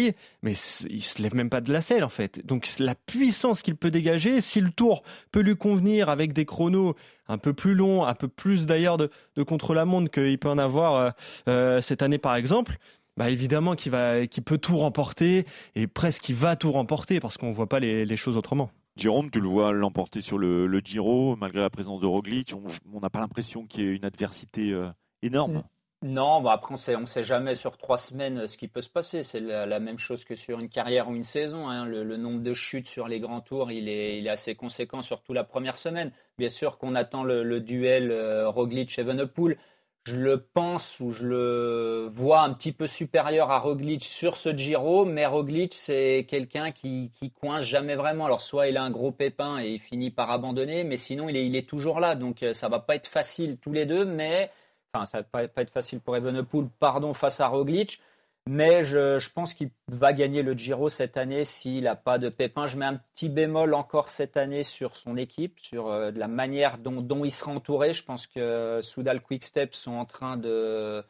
mais il se lève même pas de la selle en fait. Donc la puissance qu'il peut dégager, si le Tour peut lui convenir avec des chronos un peu plus longs, un peu plus d'ailleurs de, contre-la-montre qu'il peut en avoir euh, euh, cette année par exemple, bah évidemment qu'il va, qu'il peut tout remporter et presque qu'il va tout remporter parce qu'on voit pas les, choses autrement. Jérôme, tu le vois l'emporter sur le, Giro malgré la présence de Roglic. On n'a pas l'impression qu'il y ait une adversité euh, énorme. Non, bah après on sait, on sait jamais sur trois semaines euh, ce qui peut se passer. C'est la, même chose que sur une carrière ou une saison. Hein. Le, nombre de chutes sur les grands tours, il est, assez conséquent, surtout la première semaine. Bien sûr qu'on attend le, duel euh, Roglic-Evenepoel. Je le pense ou je le vois un petit peu supérieur à Roglic sur ce Giro, mais Roglic c'est quelqu'un qui, qui coince jamais vraiment. Alors soit il a un gros pépin et il finit par abandonner, mais sinon il est, il est toujours là. Donc euh, ça va pas être facile tous les deux, mais Enfin, ça va pas être facile pour Evenepoel, pardon, face à Roglic. Mais je, pense qu'il va gagner le Giro cette année s'il n'a pas de pépin. Je mets un petit bémol encore cette année sur son équipe, sur euh, la manière dont, il sera entouré. Je pense que Soudal Quickstep sont en train de,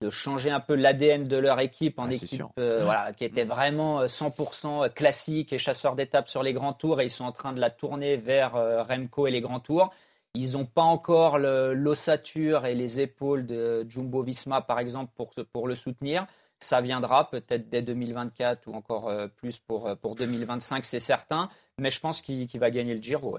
de changer un peu l'ADN de leur équipe en ah, équipe euh, voilà, qui était vraiment 100% euh, classique et chasseur d'étapes sur les grands tours. Et ils sont en train de la tourner vers Remco et les grands tours. Ils n'ont pas encore l'ossature et les épaules de Jumbo Visma, par exemple, pour, le soutenir. Ça viendra peut-être dès 2024 ou encore euh, plus pour, euh, pour 2025, c'est certain. Mais je pense qu'il va gagner le Giro.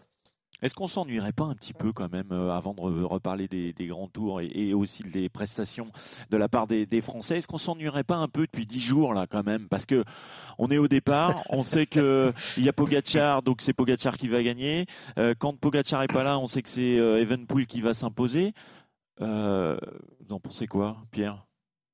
Est-ce qu'on s'ennuierait pas un petit peu quand même euh, avant de reparler des, grands tours et, aussi des prestations de la part des, Français Est-ce qu'on s'ennuierait pas un peu depuis dix jours là quand même? Parce que on est au départ, on sait que il y a Pogachar, donc c'est Pogachar qui va gagner. Euh, quand Pogachar est pas là, on sait que c'est euh, Evenpool qui va s'imposer. vous en pensez quoi, Pierre?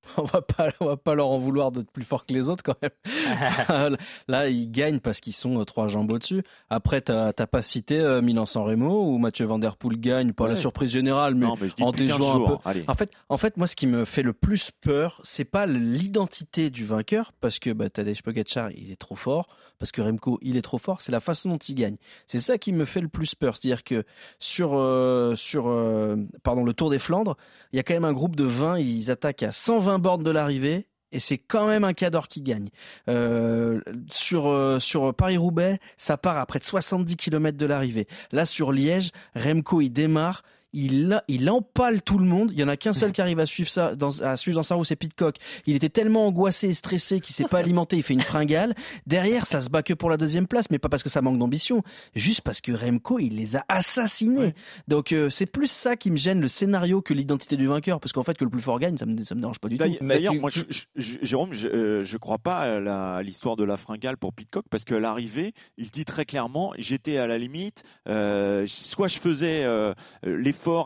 on va pas, on va pas leur en vouloir d'être plus fort que les autres quand même. Là, ils gagnent parce qu'ils sont euh, trois jambes au-dessus. Après, t'as pas cité euh, Milan-San Remo où Mathieu Van Der Poel gagne, pas la surprise générale, mais, en déjouant un peu. En fait, en fait, moi, ce qui me fait le plus peur, c'est pas l'identité du vainqueur, parce que bah, Tadej Pogacar, il est trop fort parce que Remco, il est trop fort, c'est la façon dont il gagne. C'est ça qui me fait le plus peur. C'est-à-dire que sur, euh, sur euh, pardon, le Tour des Flandres, il y a quand même un groupe de 20, ils attaquent à 120 bornes de l'arrivée. Et c'est quand même un cadre qui gagne. Euh, sur sur Paris-Roubaix, ça part à près de 70 km de l'arrivée. Là, sur Liège, Remco, il démarre, il, il empale tout le monde. Il y en a qu'un seul qui arrive à suivre ça, dans, à suivre dans sa roue, c'est Pitcock. Il était tellement angoissé et stressé qu'il s'est pas alimenté, il fait une fringale. Derrière, ça se bat que pour la deuxième place, mais pas parce que ça manque d'ambition, juste parce que Remco, il les a assassinés. Donc euh, c'est plus ça qui me gêne le scénario que l'identité du vainqueur, parce qu'en fait que le plus fort gagne, ça me, ça me dérange pas du tout. D'ailleurs, moi, je, je, Jérôme, je, euh, je crois pas à l'histoire de la fringale pour Pitcock, parce qu'à l'arrivée, il dit très clairement, j'étais à la limite, euh, soit je faisais euh,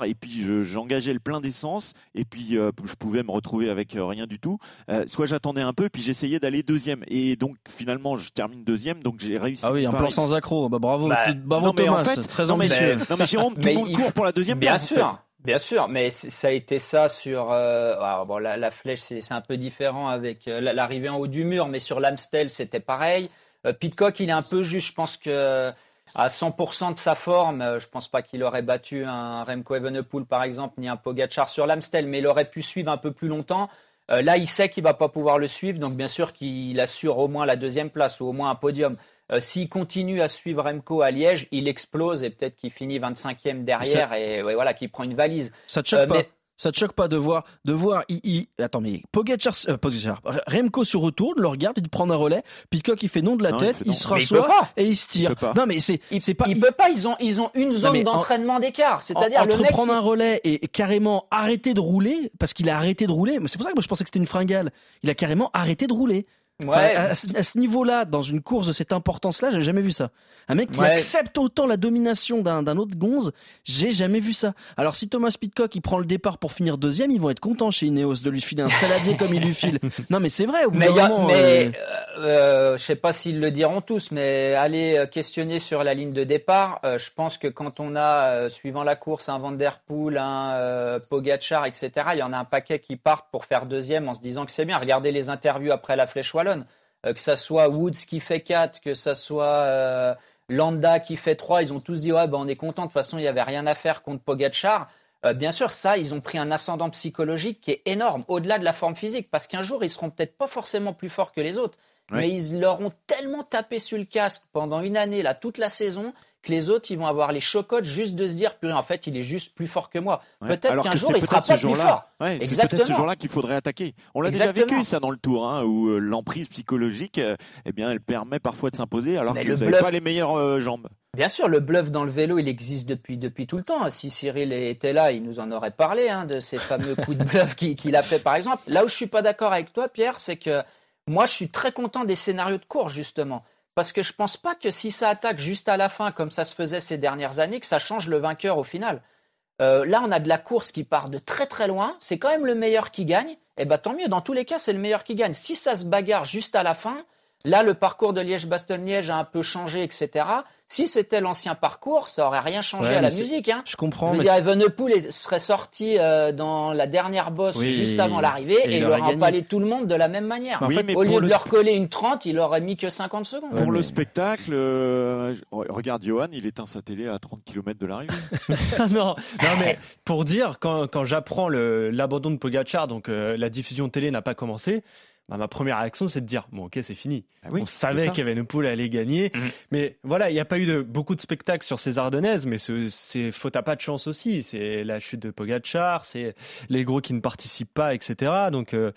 et puis j'engageais le plein d'essence et puis euh, je pouvais me retrouver avec euh, rien du tout, euh, soit j'attendais un peu et puis j'essayais d'aller deuxième et donc finalement je termine deuxième donc j'ai réussi. Ah oui, un plan sans accro, bah, bravo, Bah, bravo non, mais Thomas, en fait, très non, mais- ambitieux. non mais Jérôme, tout le monde court pour la deuxième Bien place, en sûr, fait. bien sûr, mais ça a été ça sur. euh, alors bon, la, la flèche, c'est un peu différent avec euh, la- l'arrivée en haut du mur, mais sur l'Amstel, c'était pareil. Euh, Pitcock, il est un peu juste. Je pense que à 100% de sa forme, euh, je pense pas qu'il aurait battu un Remco Evenepoel par exemple, ni un Pogacar sur l'Amstel, mais il aurait pu suivre un peu plus longtemps. Euh, là, il sait qu'il va pas pouvoir le suivre, donc bien sûr qu'il assure au moins la deuxième place ou au moins un podium. Euh, S'il continue à suivre Remco à Liège, il explose et peut-être qu'il finit 25e derrière et ouais, voilà, qu'il prend une valise. Ça te choque Euh, pas? mais- Ça te choque pas de voir, de voir, il, il- attends mais Pogacar, euh, Pogacar, Remco se retourne, le regarde, il prend un relais, Pitcock il fait non de la Non, tête, il, se rassoit et il se tire. Il. Non mais c'est, Il, c'est pas, il peut pas, ils ont, ils ont une zone en- d'entraînement d'écart. C'est-à-dire le entre mec. prendre il- un relais et carrément arrêter de rouler parce qu'il a arrêté de rouler. Mais c'est pour ça que moi je pensais que c'était une fringale. Il a carrément arrêté de rouler. Ouais. à, à ce- à ce niveau-là, dans une course de cette importance-là, j'ai jamais vu ça. Un mec qui Ouais. accepte autant la domination d'un autre gonze, j'ai jamais vu ça. Alors si Thomas Pitcock il prend le départ pour finir deuxième, ils vont être contents chez Ineos de lui filer un saladier comme il lui file. Non mais c'est vrai. Au bout Mais, a- moment, mais euh, euh, euh, je sais pas s'ils le diront tous, mais aller euh, questionner sur la ligne de départ, euh, je pense que quand on a, suivant la course, un Van Der Poel, un Pogacar, etc., il y en a un paquet qui partent pour faire deuxième en se disant que c'est bien. Regardez les interviews après la Flèche Wallonne, Euh, que ça soit Woods qui fait 4, que ça soit euh, Landa qui fait 3, ils ont tous dit ouais, ben, on est content, de toute façon il n'y avait rien à faire contre Pogacar. Euh, bien sûr, ça, ils ont pris un ascendant psychologique qui est énorme, au-delà de la forme physique, parce qu'un jour, ils seront peut-être pas forcément plus forts que les autres, mais ils leur ont tellement tapé sur le casque pendant une année, là, toute la saison, que les autres, ils vont avoir les chocottes juste de se dire, purée, en fait, il est juste plus fort que moi. Ouais. Peut-être qu'un jour, c'est il sera pas plus fort. Ouais, c'est peut-être ce Exactement. jour-là qu'il faudrait attaquer. On l'a déjà Exactement. vécu ça dans le tour, hein, où euh, l'emprise psychologique, euh, eh bien, elle permet parfois de s'imposer alors Mais que vous n'avez pas les meilleures euh, jambes. Bien sûr, le bluff dans le vélo, il existe depuis, depuis tout le temps. Si Cyril était là, il nous en aurait parlé hein, de ces fameux coups de bluff qu'il qu'il a fait, par exemple. Là où je suis pas d'accord avec toi, Pierre, c'est que moi, je suis très content des scénarios de course, justement. Parce que je pense pas que si ça attaque juste à la fin, comme ça se faisait ces dernières années, que ça change le vainqueur au final. Euh, là, on a de la course qui part de très très loin. C'est quand même le meilleur qui gagne. Et ben tant mieux. Dans tous les cas, c'est le meilleur qui gagne. Si ça se bagarre juste à la fin, là, le parcours de Liège-Bastogne-Liège a un peu changé, etc. Si c'était l'ancien parcours, ça aurait rien changé Ouais, à la musique. Hein. je comprends. Je veux mais dire, Evenepoel serait sorti euh, dans la dernière bosse Oui, juste avant l'arrivée et et, il aurait empalé tout le monde de la même manière. Mais en Oui, fait, mais Au lieu le de leur coller une 30, il aurait mis que 50 secondes. Ouais, Pour mais- le spectacle, euh, regarde Johan, il éteint sa télé à 30 km de l'arrivée. non, non, mais pour dire, quand, quand j'apprends le- l'abandon de Pogacar, donc euh, la diffusion télé n'a pas commencé, bah, ma première réaction c'est de dire bon ok c'est fini. Ah oui, On savait qu'Evenepoel allait gagner, Mhm. mais voilà il n'y a pas eu de, beaucoup de spectacles sur ces Ardennaises, mais ce- c'est faute à pas de chance aussi. C'est la chute de Pogacar, c'est les gros qui ne participent pas, etc. Donc euh,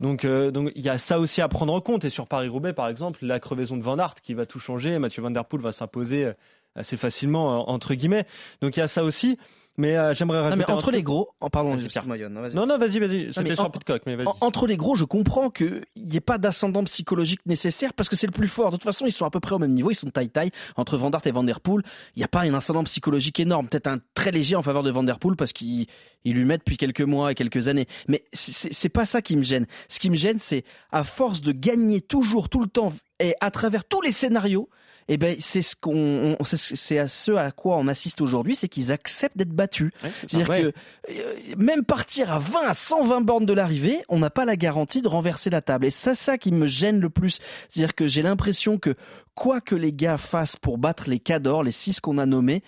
donc euh, donc il y a ça aussi à prendre en compte. Et sur Paris Roubaix par exemple, la crevaison de Van Aert qui va tout changer, Mathieu Van Der Poel va s'imposer euh, assez facilement entre guillemets. Donc il y a ça aussi. Mais euh, j'aimerais Non, rajouter mais un entre les gros, oh, pardon, Vas-y, excuse-moi, Yann, vas-y. Non, non, vas-y, vas-y. C'était mais sur en- Pitcock, mais vas-y. En- entre les gros, je comprends qu'il n'y ait pas d'ascendant psychologique nécessaire parce que c'est le plus fort. De toute façon, ils sont à peu près au même niveau. Ils sont taille-taille. Entre Van Aert et Van Der Poel, il n'y a pas un ascendant psychologique énorme. Peut-être un très léger en faveur de Van Der Poel parce qu'il il lui met depuis quelques mois et quelques années. Mais c'est pas ça qui me gêne. Ce qui me gêne, c'est à force de gagner toujours, tout le temps et à travers tous les scénarios, eh ben, c'est ce qu'on, on- c'est- à ce à quoi on assiste aujourd'hui, c'est qu'ils acceptent d'être battus. Ouais. C'est-à-dire que euh, même partir à 20 à 120 bornes de l'arrivée, on n'a pas la garantie de renverser la table. Et c'est ça qui me gêne le plus. C'est-à-dire que j'ai l'impression que quoi que les gars fassent pour battre les cadors, les six qu'on a nommés,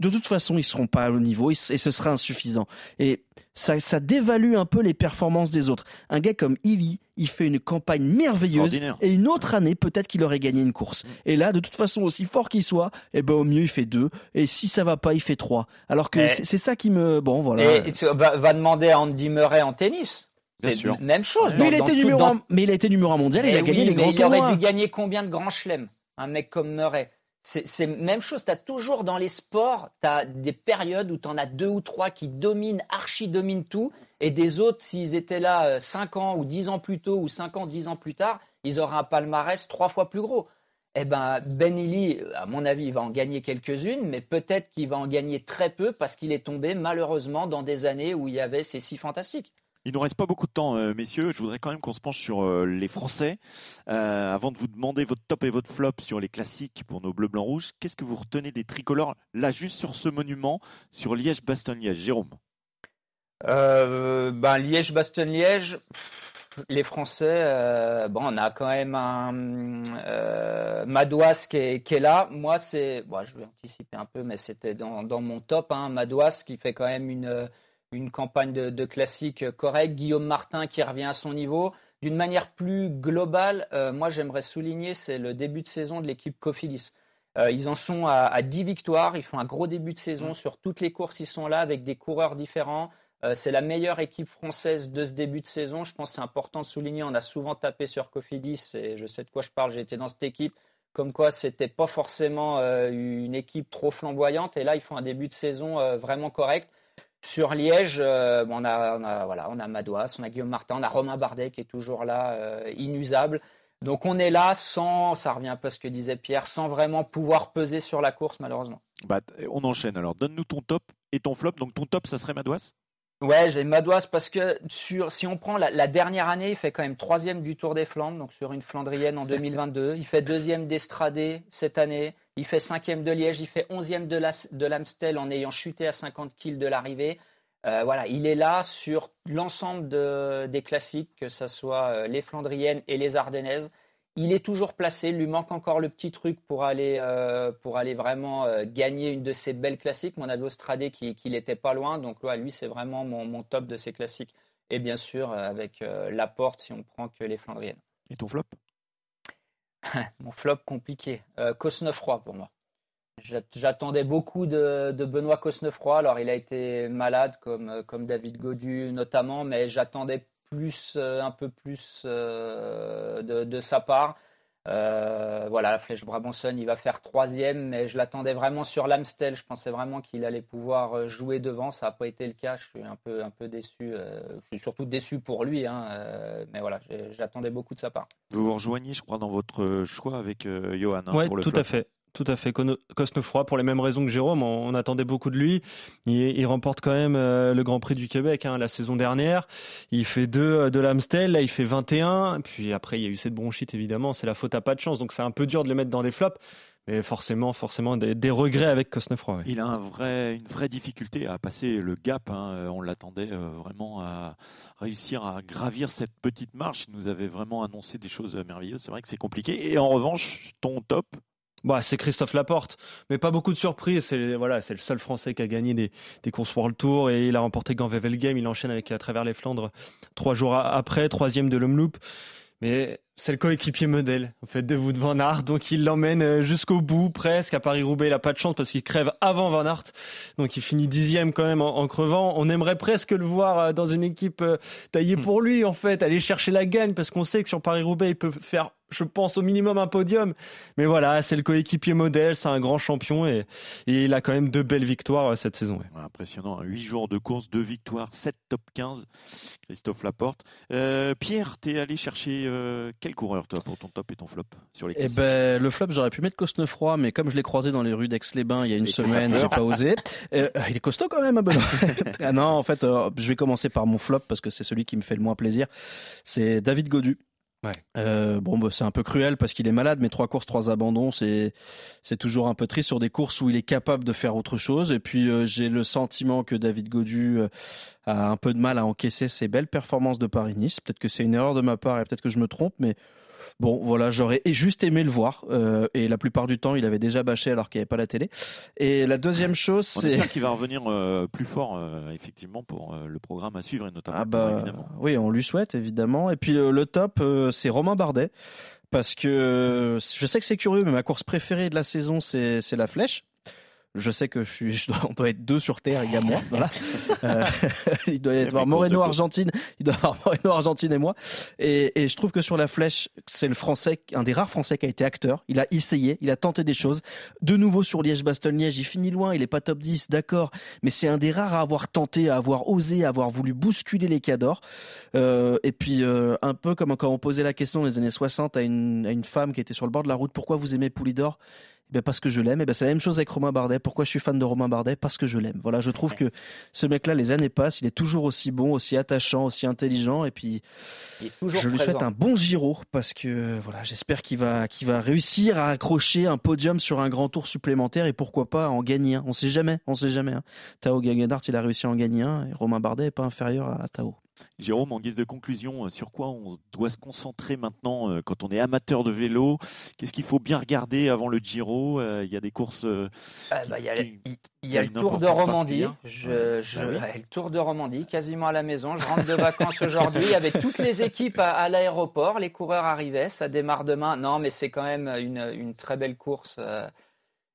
de toute façon, ils seront pas au niveau et ce sera insuffisant. Et ça, ça dévalue un peu les performances des autres. Un gars comme Illy, il fait une campagne merveilleuse et une autre année, peut-être qu'il aurait gagné une course. Et là, de toute façon, aussi fort qu'il soit, eh ben, au mieux, il fait deux. Et si ça va pas, il fait trois. Alors que c'est ça qui me, bon, voilà. Et, va, demander à Andy Murray en tennis. Bien sûr. Même chose. Mais, il a été numéro un, mais il a été numéro mondial et il a gagné les grands Il aurait dû gagner combien de grands chelems Un mec comme Murray. C'est même chose, tu as toujours dans les sports, tu as des périodes où tu en as deux ou trois qui dominent, archi-dominent tout, et des autres, s'ils étaient là 5 euh, ans ou 10 ans plus tôt ou 5 ans, 10 ans plus tard, ils auraient un palmarès trois fois plus gros. Eh ben, Ben à mon avis, il va en gagner quelques-unes, mais peut-être qu'il va en gagner très peu parce qu'il est tombé malheureusement dans des années où il y avait ces six fantastiques. Il nous reste pas beaucoup de temps, euh, messieurs. Je voudrais quand même qu'on se penche sur euh, les Français. Euh, avant de vous demander votre top et votre flop sur les classiques pour nos bleus, blancs, rouges, qu'est-ce que vous retenez des tricolores? Là, juste sur ce monument, sur Liège-Bastogne-Liège Jérôme ben, Liège-Bastogne-Liège, les Français, on a quand même un Madouas qui est, là. Moi, c'est, bon, je vais anticiper un peu, mais c'était dans, mon top. Hein, Madouas qui fait quand même une une campagne de, classique correcte. Guillaume Martin qui revient à son niveau. D'une manière plus globale, euh, moi j'aimerais souligner, c'est le début de saison de l'équipe Cofidis. Euh, ils en sont à, 10 victoires, ils font un gros début de saison sur toutes les courses, ils sont là avec des coureurs différents. Euh, c'est la meilleure équipe française de ce début de saison. Je pense que c'est important de souligner, on a souvent tapé sur Cofidis et je sais de quoi je parle, j'ai été dans cette équipe comme quoi c'était pas forcément une équipe trop flamboyante et là ils font un début de saison vraiment correct. Sur Liège, euh, on, a, voilà, on a Madouas, on a Guillaume Martin, on a Romain Bardet qui est toujours là, euh, inusable. Donc on est là sans, ça revient un peu à ce que disait Pierre, sans vraiment pouvoir peser sur la course malheureusement. Bah, on enchaîne alors. Donne-nous ton top et ton flop. Donc ton top, ça serait Madouas? Ouais, j'ai Madouas parce que sur, si on prend la, dernière année, il fait quand même troisième du Tour des Flandres, donc sur une Flandrienne en 2022. Il fait deuxième d'Estradé cette année. Il fait cinquième de Liège. Il fait onzième de l'Amstel en ayant chuté à 50 kills de l'arrivée. Euh, voilà, il est là sur l'ensemble des classiques, que ce soit euh, les Flandriennes et les Ardennaises. Il est toujours placé, il lui manque encore le petit truc pour aller, euh, pour aller vraiment gagner une de ces belles classiques. On avait qui, n'était pas loin, donc lui c'est vraiment mon, top de ces classiques. Et bien sûr, avec la porte, si on prend que les Flandriennes. Et ton flop? Mon flop compliqué. Cosnefroy pour moi. J'attendais beaucoup de, Benoît Cosnefroy. Alors, il a été malade, comme, comme David Godu notamment, mais j'attendais plus, euh, un peu plus euh, de, sa part. Euh, voilà, la Flèche Brabanson, il va faire troisième, mais je l'attendais vraiment sur l'Amstel. Je pensais vraiment qu'il allait pouvoir jouer devant. Ça n'a pas été le cas. Je suis un peu, un peu déçu. je suis surtout déçu pour lui, hein, mais voilà, j'attendais beaucoup de sa part. Vous vous rejoignez, je crois, dans votre choix avec Johan hein, pour le tout à fait. Tout à fait. Cosnefroy, pour les mêmes raisons que Jérôme, on, attendait beaucoup de lui. Il, remporte quand même euh, le Grand Prix du Québec hein, la saison dernière. Il fait deux euh, de l'Amstel, là il fait 21. Puis après, il y a eu cette bronchite évidemment. C'est la faute à pas de chance. Donc c'est un peu dur de le mettre dans des flops. Mais forcément, forcément, des, regrets avec Cosnefroy. Il a une vraie difficulté à passer le gap. Hein. Euh, on l'attendait vraiment à réussir à gravir cette petite marche. Il nous avait vraiment annoncé des choses merveilleuses. C'est vrai que c'est compliqué. Et en revanche, ton top, bah, c'est Christophe Laporte, mais pas beaucoup de surprises. C'est voilà, c'est le seul Français qui a gagné des, des courses World Tour et il a remporté Ganvevel Game. Il enchaîne avec à travers les Flandres trois jours après, troisième de l'Omloop. Mais c'est le coéquipier modèle en fait de van Aert, donc il l'emmène euh, jusqu'au bout presque. À Paris-Roubaix, il a pas de chance parce qu'il crève avant Van Aert, donc il finit dixième quand même en, crevant. On aimerait presque le voir euh, dans une équipe euh, taillée hmm. pour lui en fait, aller chercher la gagne parce qu'on sait que sur Paris-Roubaix il peut faire je pense au minimum un podium. Mais voilà, c'est le coéquipier modèle, c'est un grand champion et, il a quand même deux belles victoires cette saison. Impressionnant, 8 jours de course, deux victoires, 7 top 15, Christophe Laporte. Euh, Pierre, t'es allé chercher euh, quel coureur toi pour ton top et ton flop sur les eh ben, Le flop, j'aurais pu mettre Cosnefroy, mais comme je l'ai croisé dans les rues d'Aix-les-Bains il y a une semaine, j'ai pas osé. il est costaud quand même, Benoît. ah non, en fait, je vais commencer par mon flop parce que c'est celui qui me fait le moins plaisir. C'est David Godu. Euh, bon, bah, c'est un peu cruel parce qu'il est malade, mais trois courses, trois abandons, c'est c'est toujours un peu triste sur des courses où il est capable de faire autre chose. Et puis euh, j'ai le sentiment que David Godu euh, a un peu de mal à encaisser ses belles performances de Paris-Nice. Peut-être que c'est une erreur de ma part et peut-être que je me trompe, mais Bon, voilà, j'aurais juste aimé le voir. Euh, et la plupart du temps, il avait déjà bâché alors qu'il n'y avait pas la télé. Et la deuxième chose, c'est. espère qu'il va revenir euh, plus fort, euh, effectivement, pour le programme à suivre et notamment. Ah bah, évidemment. oui, on lui souhaite évidemment. Et puis le top, c'est Romain Bardet. Parce que je sais que c'est curieux, mais ma course préférée de la saison, c'est la flèche. Je sais que je suis, je dois, on doit être deux sur Terre, il y a moi. Voilà. Euh, il doit y avoir Moreno. Argentine, il doit y avoir Moreno Argentine et moi. Et, et je trouve que sur la flèche, c'est le français, un des rares français qui a été acteur. Il a essayé, il a tenté des choses. De nouveau sur Liège-Bastogne-Liège, il finit loin, il est pas top 10, d'accord. Mais c'est un des rares à avoir tenté, à avoir osé, à avoir voulu bousculer les cadors. Euh, et puis, euh, un peu comme quand on posait la question dans les années 60 à une, à une femme qui était sur le bord de la route, pourquoi vous aimez Poulidor? Ben parce que je l'aime. Et ben c'est la même chose avec Romain Bardet. Pourquoi je suis fan de Romain Bardet? Parce que je l'aime. Voilà, je trouve que ce mec-là, les années passent, il est toujours aussi bon, aussi attachant, aussi intelligent. Et puis, je lui présent. souhaite un bon Giro parce que voilà, j'espère qu'il va, qu'il va réussir à accrocher un podium sur un grand tour supplémentaire et pourquoi pas en gagner un. On sait jamais, on sait jamais. Hein. Tao il a réussi à en gagner un et Romain Bardet est pas inférieur à Tao. Jérôme, en guise de conclusion, euh, sur quoi on doit se concentrer maintenant euh, quand on est amateur de vélo? Qu'est-ce qu'il faut bien regarder avant le Giro? Euh, Il y a des courses. Ah, bah, Il y a, qui- il- il qui y a a le Tour de Romandie. Je, Ah oui. le Tour de Romandie, quasiment à la maison. Je rentre de vacances aujourd'hui. Il y avait toutes les équipes à, à l'aéroport. Les coureurs arrivaient. Ça démarre demain. Non, mais c'est quand même une, une très belle course.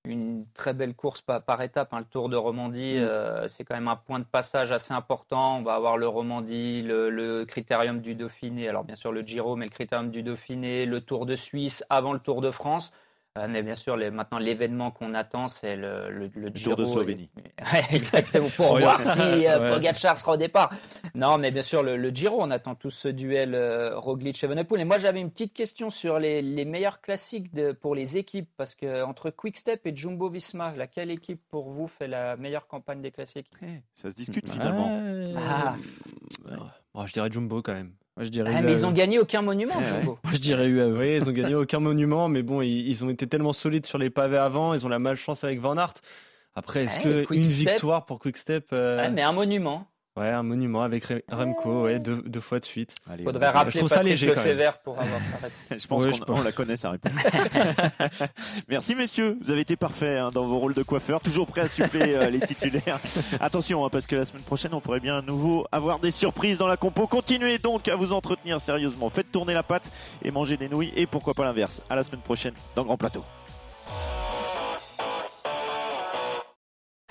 Une très belle course par, par étape. hein. Le Tour de Romandie, euh, c'est quand même un point de passage assez important. On va avoir le Romandie, le, le Critérium du Dauphiné. Alors bien sûr le Giro, mais le Critérium du Dauphiné, le Tour de Suisse avant le Tour de France. Euh, mais bien sûr, les- maintenant l'événement qu'on attend, c'est le, le, le Giro. Tour de Slovénie. Exactement, pour Oh, voir si euh, Ouais. Pogacar sera au départ. Non, mais bien sûr, le, le Giro, on attend tous ce duel euh, Roglic-Evenepoel. Et moi, j'avais une petite question sur les, les meilleurs classiques de, pour les équipes, parce que entre Quick-Step et Jumbo-Visma, laquelle équipe pour vous fait la meilleure campagne des classiques? Eh, ça se discute finalement. Ah. Oh, je dirais Jumbo quand même. Moi, je dirais Ah, mais ils ont gagné aucun monument, ouais. Moi, je dirais UAE. Oui, ils ont gagné aucun monument, mais bon, ils, ils ont été tellement solides sur les pavés avant, ils ont la malchance avec Van Aert. Après, est-ce Ouais, que une victoire pour Quickstep euh, Ouais, mais un monument. Ouais, un monument avec Re- Remco, ouais, deux, deux fois de suite. Allez, Faudrait rappeler je trouve ça léger. Lefebvre pour avoir. Je pense Ouais, qu'on la connaît sa réponse. Merci messieurs, vous avez été parfaits hein, dans vos rôles de coiffeurs, toujours prêts à suppléer euh, les titulaires. Attention, hein, parce que la semaine prochaine, on pourrait bien à nouveau avoir des surprises dans la compo. Continuez donc à vous entretenir sérieusement, faites tourner la pâte et mangez des nouilles et pourquoi pas l'inverse. À la semaine prochaine dans Grand Plateau.